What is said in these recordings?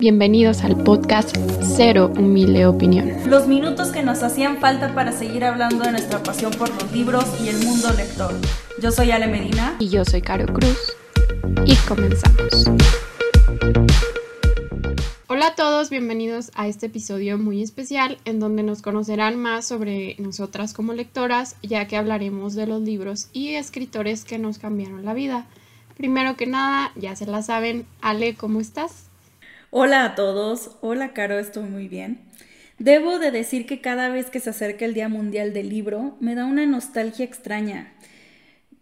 Bienvenidos al podcast Cero Humilde Opinión. Los minutos que nos hacían falta para seguir hablando de nuestra pasión por los libros y el mundo lector. Yo soy Ale Medina. Y yo soy Caro Cruz. Y comenzamos. Hola a todos, bienvenidos a este episodio muy especial en donde nos conocerán más sobre nosotras como lectoras, ya que hablaremos de los libros y escritores que nos cambiaron la vida. Primero que nada, ya se la saben, Ale, ¿cómo estás? Hola a todos, hola Caro, estoy muy bien. Debo de decir que cada vez que se acerca el Día Mundial del Libro, me da una nostalgia extraña,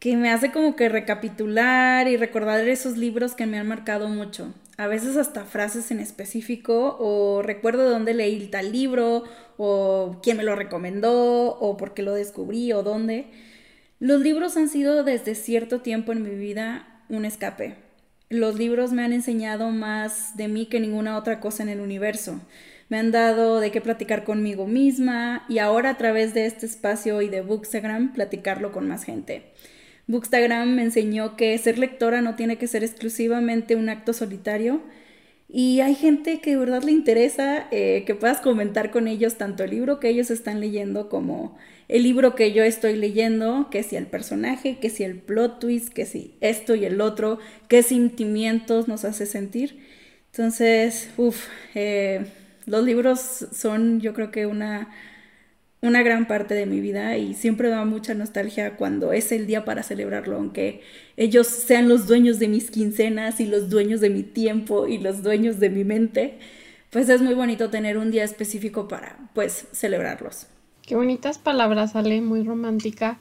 que me hace como que recapitular y recordar esos libros que me han marcado mucho. A veces hasta frases en específico, o recuerdo de dónde leí tal libro, o quién me lo recomendó, o por qué lo descubrí, o dónde. Los libros han sido desde cierto tiempo en mi vida un escape. Los libros me han enseñado más de mí que ninguna otra cosa en el universo. Me han dado de qué platicar conmigo misma y ahora a través de este espacio y de Bookstagram platicarlo con más gente. Bookstagram me enseñó que ser lectora no tiene que ser exclusivamente un acto solitario, y hay gente que de verdad le interesa eh, que puedas comentar con ellos tanto el libro que ellos están leyendo como el libro que yo estoy leyendo, que si el personaje, que si el plot twist, que si esto y el otro, qué sentimientos nos hace sentir. Entonces, uff, eh, los libros son yo creo que una una gran parte de mi vida y siempre da mucha nostalgia cuando es el día para celebrarlo, aunque ellos sean los dueños de mis quincenas y los dueños de mi tiempo y los dueños de mi mente, pues es muy bonito tener un día específico para pues celebrarlos. Qué bonitas palabras, Ale, muy romántica.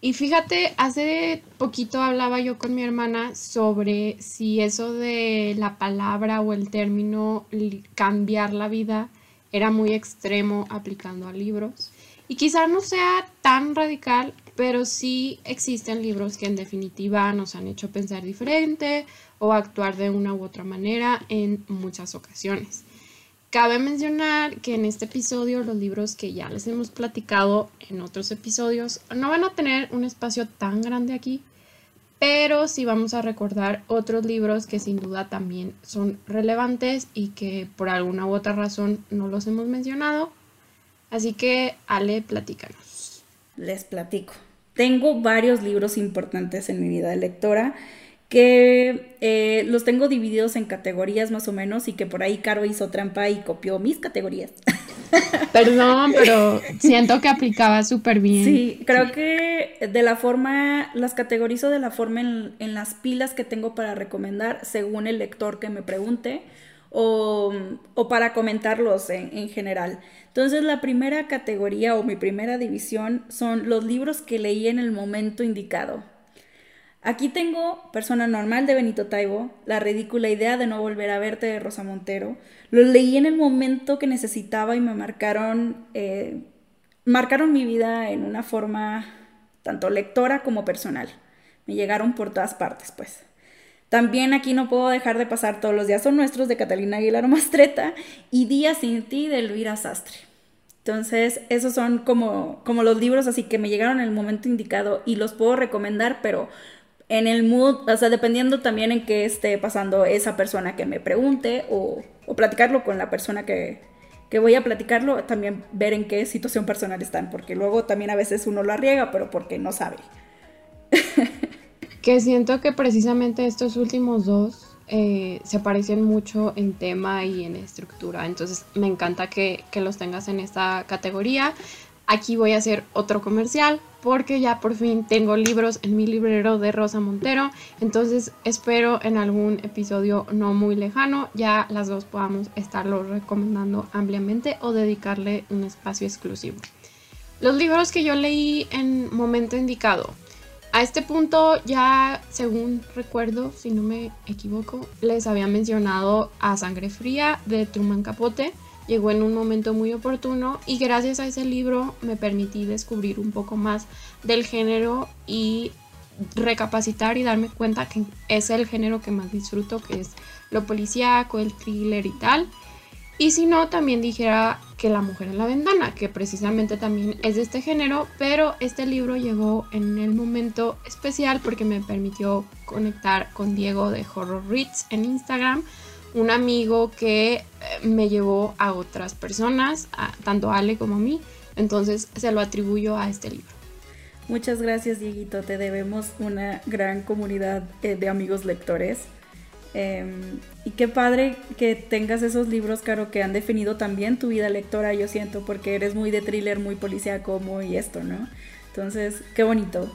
Y fíjate, hace poquito hablaba yo con mi hermana sobre si eso de la palabra o el término cambiar la vida era muy extremo aplicando a libros. Y quizá no sea tan radical, pero sí existen libros que en definitiva nos han hecho pensar diferente o actuar de una u otra manera en muchas ocasiones. Cabe mencionar que en este episodio los libros que ya les hemos platicado en otros episodios no van a tener un espacio tan grande aquí, pero sí vamos a recordar otros libros que sin duda también son relevantes y que por alguna u otra razón no los hemos mencionado. Así que, Ale, platícanos. Les platico. Tengo varios libros importantes en mi vida de lectora que eh, los tengo divididos en categorías más o menos y que por ahí Caro hizo trampa y copió mis categorías. Perdón, pero siento que aplicaba súper bien. Sí, creo que de la forma, las categorizo de la forma en, las pilas que tengo para recomendar según el lector que me pregunte o, para comentarlos en, en general. Entonces la primera categoría o mi primera división son los libros que leí en el momento indicado. Aquí tengo Persona Normal de Benito Taibo, La ridícula idea de no volver a verte de Rosa Montero. Lo leí en el momento que necesitaba y me marcaron, eh, marcaron mi vida en una forma tanto lectora como personal. Me llegaron por todas partes, pues. También aquí no puedo dejar de pasar todos los días son nuestros de Catalina Aguilar Mastreta y Días sin ti de Elvira Sastre. Entonces, esos son como, como los libros así que me llegaron en el momento indicado y los puedo recomendar, pero en el mood, o sea, dependiendo también en qué esté pasando esa persona que me pregunte o, platicarlo con la persona que, que, voy a platicarlo, también ver en qué situación personal están, porque luego también a veces uno lo arriesga, pero porque no sabe. que siento que precisamente estos últimos dos eh, se parecen mucho en tema y en estructura, entonces me encanta que, que los tengas en esta categoría. Aquí voy a hacer otro comercial porque ya por fin tengo libros en mi librero de Rosa Montero. Entonces espero en algún episodio no muy lejano ya las dos podamos estarlo recomendando ampliamente o dedicarle un espacio exclusivo. Los libros que yo leí en momento indicado. A este punto ya, según recuerdo, si no me equivoco, les había mencionado a Sangre Fría de Truman Capote llegó en un momento muy oportuno y gracias a ese libro me permití descubrir un poco más del género y recapacitar y darme cuenta que es el género que más disfruto, que es lo policíaco, el thriller y tal. Y si no, también dijera que La mujer en la ventana, que precisamente también es de este género, pero este libro llegó en el momento especial porque me permitió conectar con Diego de Horror Reads en Instagram un amigo que eh, me llevó a otras personas, tanto a Ale como a mí. Entonces se lo atribuyo a este libro. Muchas gracias, Dieguito. Te debemos una gran comunidad eh, de amigos lectores. Em, y qué padre que tengas esos libros, Caro, que han definido también tu vida lectora, yo siento, porque eres muy de thriller, muy policíaco, muy esto, ¿no? Entonces, qué bonito.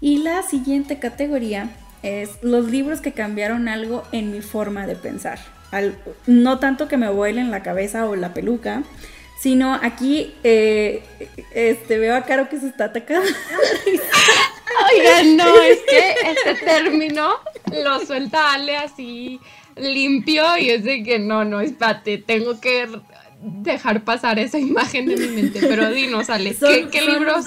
Y la siguiente categoría es los libros que cambiaron algo en mi forma de pensar. no tanto que me vuelen la cabeza o la peluca, sino aquí eh, este, veo a Caro que se está atacando. Oigan, no, es que este término lo suelta Ale así limpio y es de que no, no, espérate, tengo que dejar pasar esa imagen de mi mente, pero dinos, Ale, ¿qué, libros?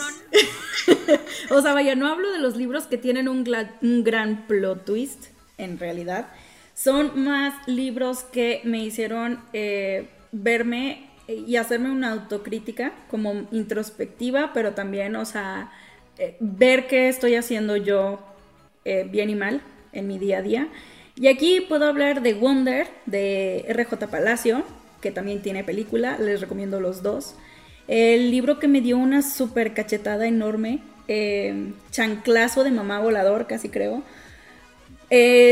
o sea, vaya, no hablo de los libros que tienen un, un gran plot twist, en realidad. Son más libros que me hicieron eh, verme y hacerme una autocrítica como introspectiva, pero también, o sea, eh, ver qué estoy haciendo yo eh, bien y mal en mi día a día. Y aquí puedo hablar de Wonder, de RJ Palacio, que también tiene película, les recomiendo los dos. El libro que me dio una super cachetada enorme, eh, chanclazo de mamá volador, casi creo.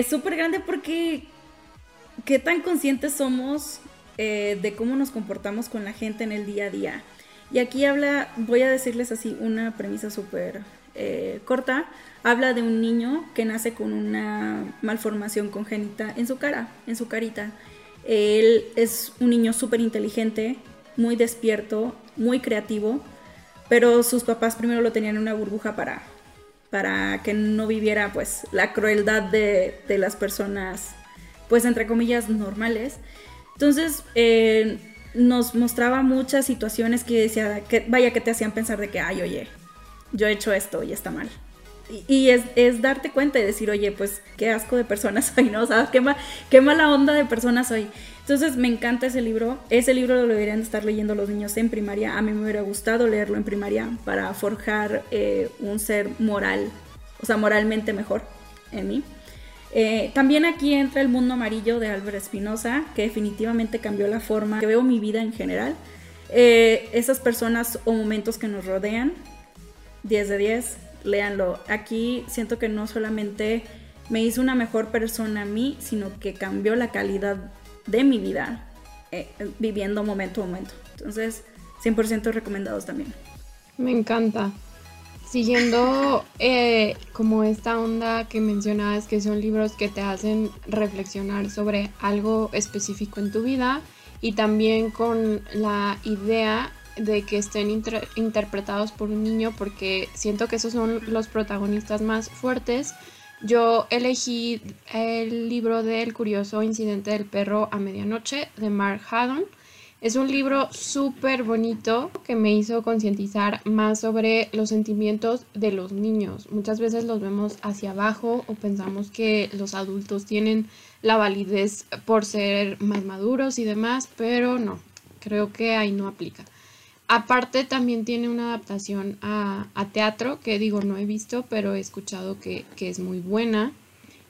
súper grande porque qué tan conscientes somos eh, de cómo nos comportamos con la gente en el día a día. Y aquí habla, voy a decirles así una premisa súper eh, corta, habla de un niño que nace con una malformación congénita en su cara, en su carita. Él es un niño súper inteligente, muy despierto, muy creativo, pero sus papás primero lo tenían en una burbuja para, para que no viviera pues la crueldad de, de las personas pues entre comillas normales. Entonces, eh, nos mostraba muchas situaciones que decía, que vaya que te hacían pensar de que, ay, oye, yo he hecho esto y está mal. Y, es, darte cuenta y decir, oye, pues qué asco de personas soy, ¿no? O qué, qué mala onda de personas soy. Entonces me encanta ese libro. Ese libro lo deberían estar leyendo los niños en primaria. A mí me hubiera gustado leerlo en primaria para forjar eh, un ser moral, o sea, moralmente mejor en mí. Eh, también aquí entra El Mundo Amarillo de Álvaro Espinosa, que definitivamente cambió la forma que veo mi vida en general. Eh, esas personas o momentos que nos rodean, 10 de 10, léanlo. Aquí siento que no solamente me hizo una mejor persona a mí, sino que cambió la calidad de mi vida eh, viviendo momento a momento. Entonces, 100% recomendados también. Me encanta. Siguiendo eh, como esta onda que mencionabas, que son libros que te hacen reflexionar sobre algo específico en tu vida y también con la idea de que estén interpretados por un niño porque siento que esos son los protagonistas más fuertes. Yo elegí el libro del curioso incidente del perro a medianoche de Mark Haddon es un libro súper bonito que me hizo concientizar más sobre los sentimientos de los niños. Muchas veces los vemos hacia abajo o pensamos que los adultos tienen la validez por ser más maduros y demás, pero no, creo que ahí no aplica. Aparte también tiene una adaptación a, teatro que digo no he visto, pero he escuchado que, que es muy buena.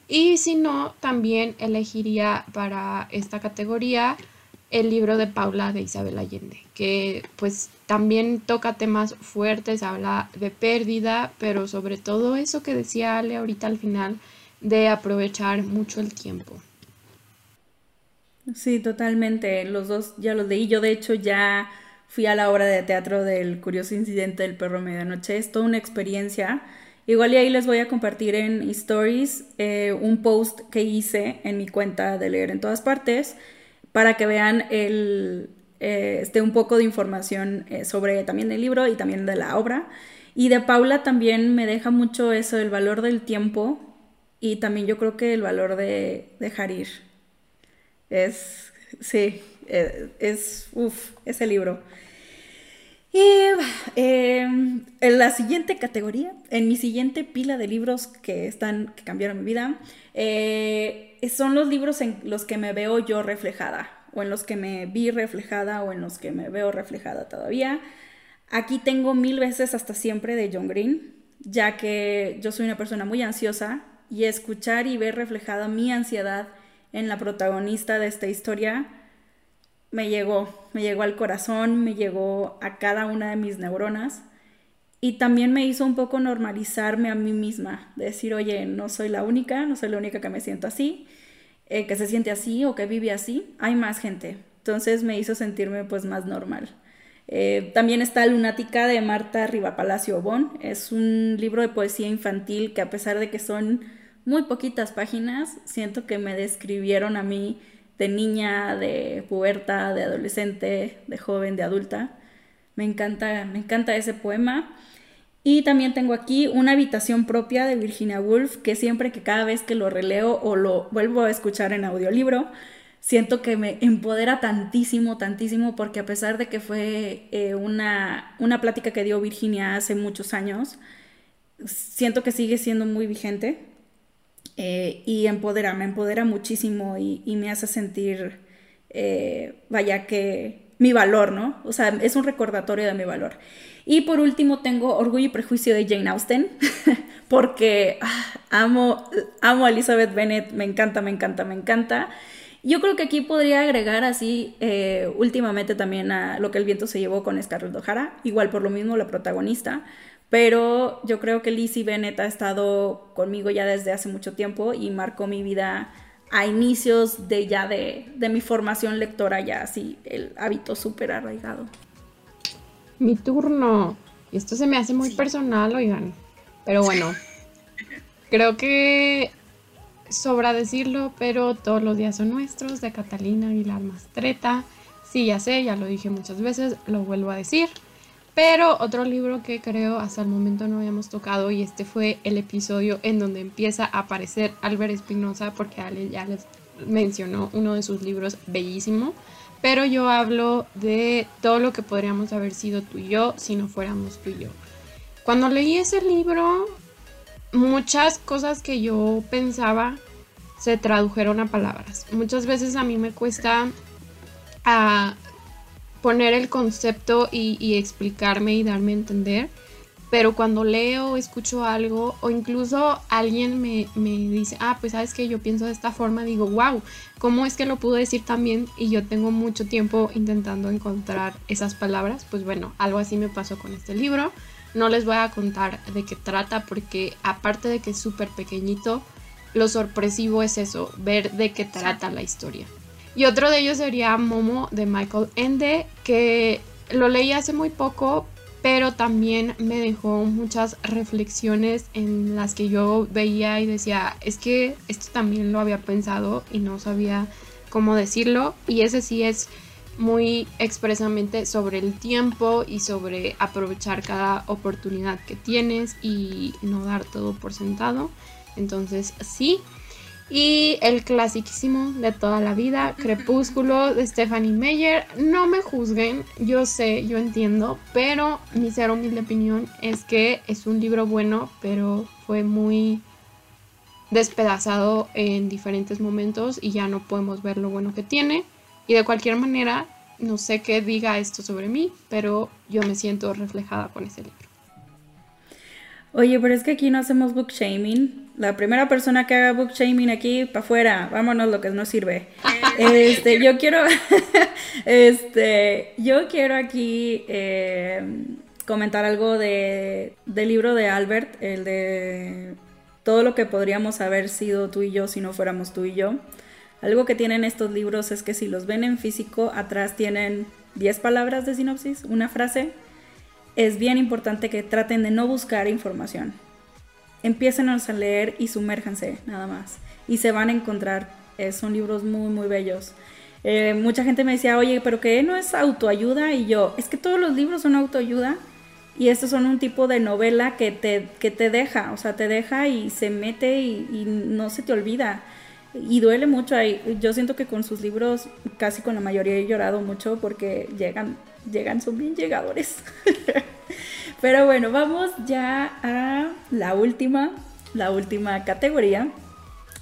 Y si no, también elegiría para esta categoría el libro de Paula de Isabel Allende, que pues también toca temas fuertes, habla de pérdida, pero sobre todo eso que decía Ale ahorita al final, de aprovechar mucho el tiempo. Sí, totalmente. Los dos ya los leí. Yo de hecho ya fui a la obra de teatro del curioso incidente del perro medianoche. Es toda una experiencia. Igual y ahí les voy a compartir en stories eh, un post que hice en mi cuenta de leer en todas partes para que vean el, eh, este, un poco de información eh, sobre también el libro y también de la obra. Y de Paula también me deja mucho eso, el valor del tiempo y también yo creo que el valor de dejar ir. Es, sí, eh, es, uff, ese libro. Y em, en la siguiente categoría, en mi siguiente pila de libros que están, que cambiaron mi vida, son los libros en los que me veo yo reflejada, o en los que me vi reflejada, o en los que me veo reflejada todavía. Aquí tengo mil veces hasta siempre de John Green, ya que yo soy una persona muy ansiosa y escuchar y ver reflejada mi ansiedad en la protagonista de esta historia me llegó, me llegó al corazón, me llegó a cada una de mis neuronas y también me hizo un poco normalizarme a mí misma, decir, oye, no soy la única, no soy la única que me siento así, eh, que se siente así o que vive así, hay más gente. Entonces me hizo sentirme pues más normal. Eh, también está Lunática de Marta Rivapalacio Bon. Es un libro de poesía infantil que a pesar de que son muy poquitas páginas, siento que me describieron a mí de niña, de puberta, de adolescente, de joven, de adulta. Me encanta, me encanta ese poema. Y también tengo aquí una habitación propia de Virginia Woolf, que siempre que cada vez que lo releo o lo vuelvo a escuchar en audiolibro, siento que me empodera tantísimo, tantísimo, porque a pesar de que fue eh, una, una plática que dio Virginia hace muchos años, siento que sigue siendo muy vigente eh, y empodera, me empodera muchísimo y, me hace sentir, eh, vaya que mi valor, ¿no? O sea, es un recordatorio de mi valor. Y por último tengo Orgullo y Prejuicio de Jane Austen, porque ah, amo, amo a Elizabeth Bennet, me encanta, me encanta, me encanta. Yo creo que aquí podría agregar así eh, últimamente también a lo que el viento se llevó con Scarlett O'Hara, igual por lo mismo la protagonista, pero yo creo que Lizzie Bennett ha estado conmigo ya desde hace mucho tiempo y marcó mi vida a inicios de ya de, de mi formación lectora, ya así el hábito súper arraigado. Mi turno. Esto se me hace muy personal, oigan. Pero bueno, creo que sobra decirlo, pero todos los días son nuestros, de Catalina Aguilar Mastreta. Sí, ya sé, ya lo dije muchas veces, lo vuelvo a decir. Pero otro libro que creo hasta el momento no habíamos tocado y este fue el episodio en donde empieza a aparecer Albert Espinosa porque Ale ya les mencionó uno de sus libros bellísimo. Pero yo hablo de todo lo que podríamos haber sido tú y yo si no fuéramos tú y yo. Cuando leí ese libro muchas cosas que yo pensaba se tradujeron a palabras. Muchas veces a mí me cuesta a poner el concepto y, explicarme y darme a entender. Pero cuando leo, escucho algo o incluso alguien me, me dice, ah, pues sabes que yo pienso de esta forma, digo, wow, ¿cómo es que lo pudo decir también? Y yo tengo mucho tiempo intentando encontrar esas palabras. Pues bueno, algo así me pasó con este libro. No les voy a contar de qué trata porque aparte de que es súper pequeñito, lo sorpresivo es eso, ver de qué trata la historia. Y otro de ellos sería Momo de Michael Ende, que lo leí hace muy poco, pero también me dejó muchas reflexiones en las que yo veía y decía, es que esto también lo había pensado y no sabía cómo decirlo. Y ese sí es muy expresamente sobre el tiempo y sobre aprovechar cada oportunidad que tienes y no dar todo por sentado. Entonces sí. Y el clasiquísimo de toda la vida, Crepúsculo de Stephanie Meyer. No me juzguen, yo sé, yo entiendo, pero mi ser humilde opinión es que es un libro bueno, pero fue muy despedazado en diferentes momentos y ya no podemos ver lo bueno que tiene. Y de cualquier manera, no sé qué diga esto sobre mí, pero yo me siento reflejada con ese libro. Oye, pero es que aquí no hacemos book shaming. La primera persona que haga book shaming aquí, para afuera, vámonos lo que no sirve. este, yo quiero, este, yo quiero aquí eh, comentar algo de, del libro de Albert, el de todo lo que podríamos haber sido tú y yo si no fuéramos tú y yo. Algo que tienen estos libros es que si los ven en físico, atrás tienen 10 palabras de sinopsis, una frase. Es bien importante que traten de no buscar información. Empiecen a leer y sumérjanse, nada más. Y se van a encontrar. Eh, son libros muy, muy bellos. Eh, mucha gente me decía, oye, pero que no es autoayuda. Y yo, es que todos los libros son autoayuda. Y estos son un tipo de novela que te, que te deja, o sea, te deja y se mete y no se te olvida y duele mucho. Yo siento que con sus libros, casi con la mayoría he llorado mucho porque llegan, llegan, son bien llegadores. Pero bueno, vamos ya a la última, la última categoría.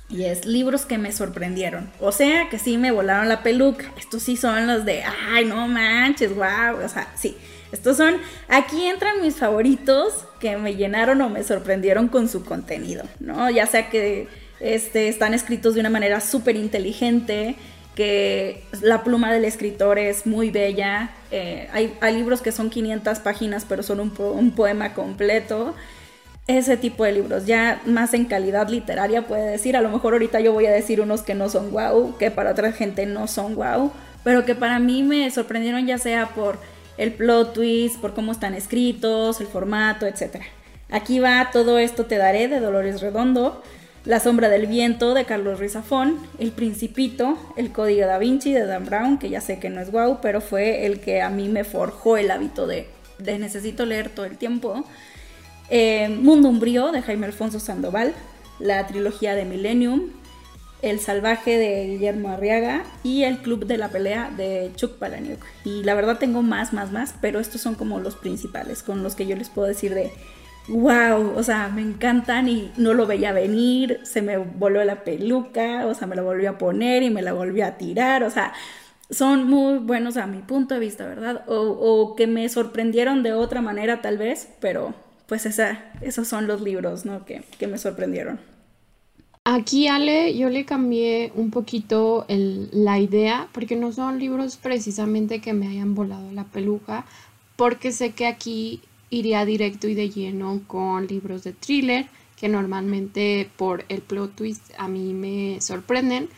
Y es libros que me sorprendieron. O sea, que sí me volaron la peluca. Estos sí son los de, ay, no manches, wow. O sea, sí. Estos son, aquí entran mis favoritos que me llenaron o me sorprendieron con su contenido, ¿no? Ya sea que este, están escritos de una manera súper inteligente, que la pluma del escritor es muy bella. Eh, hay, libros que son 500 páginas, pero son un, un, poema completo. Ese tipo de libros, ya más en calidad literaria puede decir, a lo mejor ahorita yo voy a decir unos que no son wow, que para otra gente no son wow, pero que para mí me sorprendieron ya sea por el plot twist, por cómo están escritos, el formato, etc. Aquí va Todo esto te daré de Dolores Redondo. La sombra del viento de Carlos Rizafón, El Principito, El Código da Vinci de Dan Brown, que ya sé que no es guau, pero fue el que a mí me forjó el hábito de, necesito leer todo el tiempo. Eh, Mundo Umbrío de Jaime Alfonso Sandoval, la trilogía de Millennium, El Salvaje de Guillermo Arriaga y El Club de la Pelea de Chuck Palahniuk. Y la verdad tengo más, más, más, pero estos son como los principales con los que yo les puedo decir de wow, o sea, me encantan y no lo veía venir, se me volvió la peluca, o sea, me la volvió a poner y me la volvió a tirar, o sea, son muy buenos a mi punto de vista, ¿verdad? O, que me sorprendieron de otra manera tal vez, pero pues esa, esos son los libros, ¿no? Que, que me sorprendieron. Aquí, Ale, yo le cambié un poquito la idea, porque no son libros precisamente que me hayan volado la peluca, porque sé que aquí iría directo y de lleno con libros de thriller que normalmente por el plot twist a mí me sorprenden.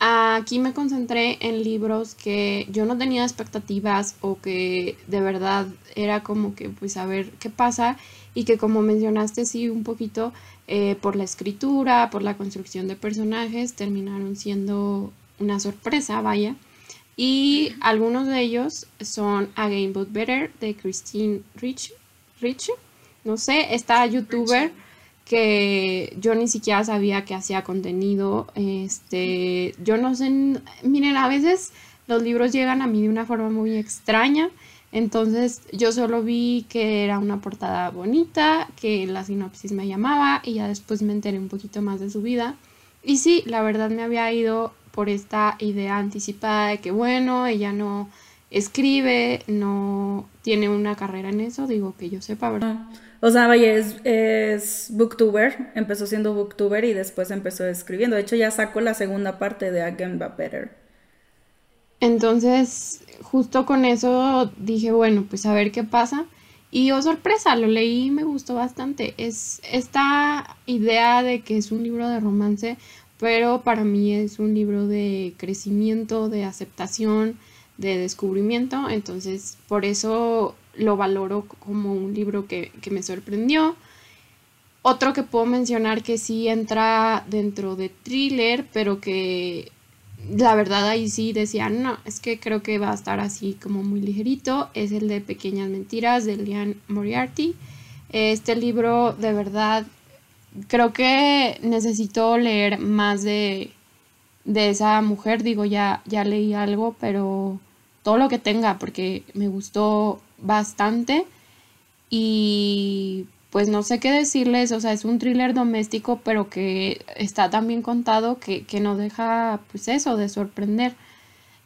Aquí me concentré en libros que yo no tenía expectativas o que de verdad era como que pues a ver qué pasa y que como mencionaste sí un poquito eh, por la escritura, por la construcción de personajes terminaron siendo una sorpresa, vaya. Y algunos de ellos son Again But Better de Christine Rich Rich, no sé, esta youtuber que yo ni siquiera sabía que hacía contenido. Este, yo no sé, miren, a veces los libros llegan a mí de una forma muy extraña. Entonces yo solo vi que era una portada bonita, que la sinopsis me llamaba y ya después me enteré un poquito más de su vida. Y sí, la verdad me había ido por esta idea anticipada de que bueno, ella no escribe, no tiene una carrera en eso, digo que yo sepa, ¿verdad? O sea, vaya, es, booktuber, empezó siendo booktuber y después empezó escribiendo. De hecho, ya sacó la segunda parte de Again But Better. Entonces, justo con eso dije, bueno, pues a ver qué pasa. Y oh sorpresa, lo leí y me gustó bastante. Es esta idea de que es un libro de romance, pero para mí es un libro de crecimiento, de aceptación, de descubrimiento, entonces por eso lo valoro como un libro que, me sorprendió. Otro que puedo mencionar que sí entra dentro de thriller, pero que la verdad ahí sí decía, no, es que creo que va a estar así como muy ligerito, es el de Pequeñas Mentiras de Lian Moriarty. Este libro de verdad creo que necesito leer más de, de esa mujer, digo, ya, ya leí algo, pero todo lo que tenga porque me gustó bastante y pues no sé qué decirles, o sea, es un thriller doméstico pero que está tan bien contado que, que no deja pues eso de sorprender.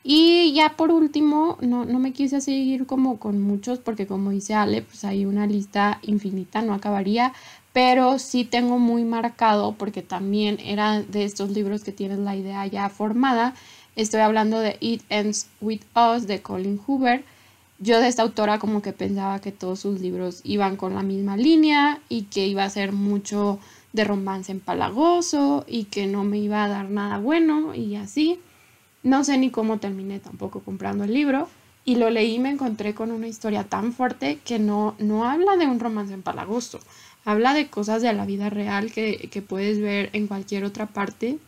Y ya por último, no, no me quise seguir como con muchos porque como dice Ale, pues hay una lista infinita, no acabaría, pero sí tengo muy marcado porque también era de estos libros que tienes la idea ya formada Estoy hablando de It Ends With Us de Colin Hoover. Yo de esta autora como que pensaba que todos sus libros iban con la misma línea y que iba a ser mucho de romance empalagoso y que no me iba a dar nada bueno y así. No sé ni cómo terminé tampoco comprando el libro y lo leí y me encontré con una historia tan fuerte que no, no habla de un romance empalagoso, habla de cosas de la vida real que, que puedes ver en cualquier otra parte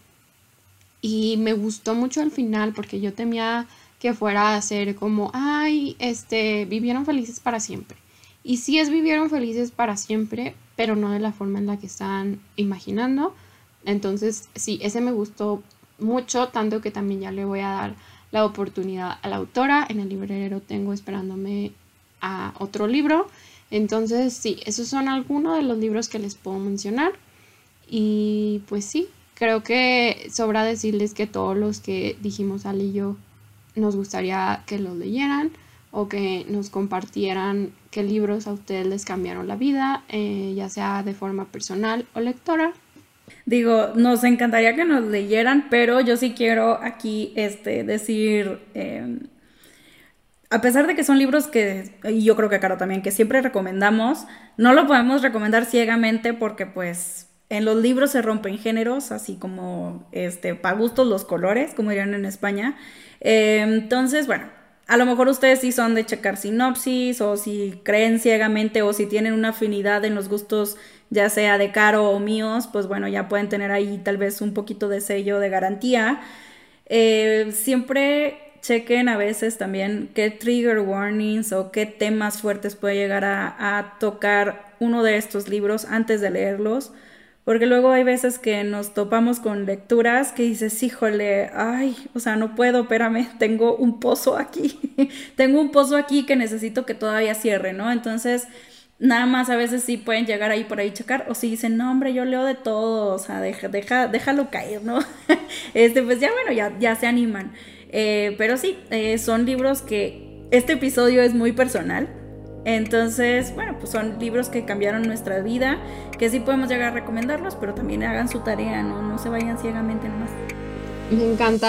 y me gustó mucho al final porque yo temía que fuera a ser como, ay, este, vivieron felices para siempre. Y sí es vivieron felices para siempre, pero no de la forma en la que están imaginando. Entonces, sí, ese me gustó mucho, tanto que también ya le voy a dar la oportunidad a la autora. En el librero tengo esperándome a otro libro. Entonces, sí, esos son algunos de los libros que les puedo mencionar. Y pues sí, Creo que sobra decirles que todos los que dijimos al y yo nos gustaría que los leyeran o que nos compartieran qué libros a ustedes les cambiaron la vida, eh, ya sea de forma personal o lectora. Digo, nos encantaría que nos leyeran, pero yo sí quiero aquí este, decir, em, a pesar de que son libros que, y yo creo que Caro también, que siempre recomendamos, no lo podemos recomendar ciegamente porque pues en los libros se rompen géneros, así como este, para gustos los colores, como dirían en España. Em, entonces, bueno, a lo mejor ustedes sí son de checar sinopsis o si creen ciegamente o si tienen una afinidad en los gustos ya sea de Caro o míos, pues bueno, ya pueden tener ahí tal vez un poquito de sello de garantía. Eh, siempre chequen a veces también qué trigger warnings o qué temas fuertes puede llegar a, a tocar uno de estos libros antes de leerlos. Porque luego hay veces que nos topamos con lecturas que dices, híjole, ay, o sea, no puedo, espérame, tengo un pozo aquí, tengo un pozo aquí que necesito que todavía cierre, ¿no? Entonces, nada más a veces sí pueden llegar ahí por ahí checar, o si dicen, no, hombre, yo leo de todo, o sea, deja, deja, déjalo caer, ¿no? este, pues ya, bueno, ya, ya se animan. Eh, pero sí, eh, son libros que este episodio es muy personal. Entonces, bueno, pues son libros que cambiaron nuestra vida, que sí podemos llegar a recomendarlos, pero también hagan su tarea, ¿no? No se vayan ciegamente nomás. Me encanta